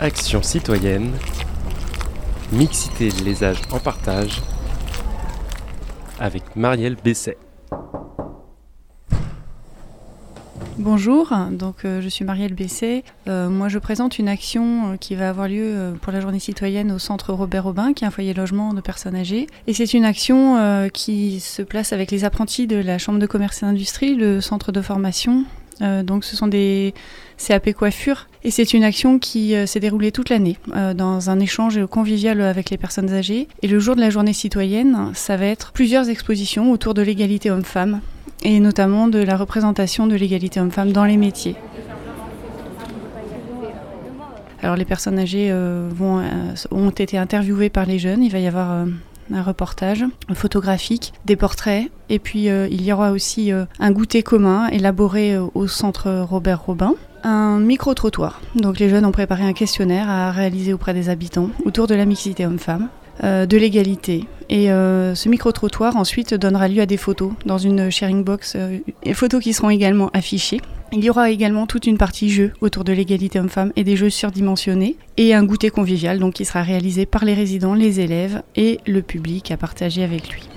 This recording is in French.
Action citoyenne, mixité les âges en partage, avec Marielle Besset. Bonjour, donc euh, je suis Marielle Besset. Euh, moi je présente une action euh, qui va avoir lieu pour la journée citoyenne au centre Robert Robin, qui est un foyer logement de personnes âgées. Et c'est une action qui se place avec les apprentis de la Chambre de commerce et d'industrie, le centre de formation. Donc ce sont des CAP coiffure. Et c'est une action qui euh, s'est déroulée toute l'année euh, dans un échange convivial avec les personnes âgées. Et le jour de la journée citoyenne, ça va être plusieurs expositions autour de l'égalité homme-femme et notamment de la représentation de l'égalité homme-femme dans les métiers. Alors les personnes âgées euh, ont été interviewées par les jeunes, il va y avoir un reportage photographique, des portraits, et puis euh, il y aura aussi euh, un goûter commun élaboré euh, au centre Robert Robin. Un micro-trottoir. Donc les jeunes ont préparé un questionnaire à réaliser auprès des habitants autour de la mixité homme-femme, de l'égalité. Et ce micro-trottoir ensuite donnera lieu à des photos dans une sharing box, et photos qui seront également affichées. Il y aura également toute une partie jeu autour de l'égalité homme-femme et des jeux surdimensionnés et un goûter convivial donc qui sera réalisé par les résidents, les élèves et le public à partager avec lui.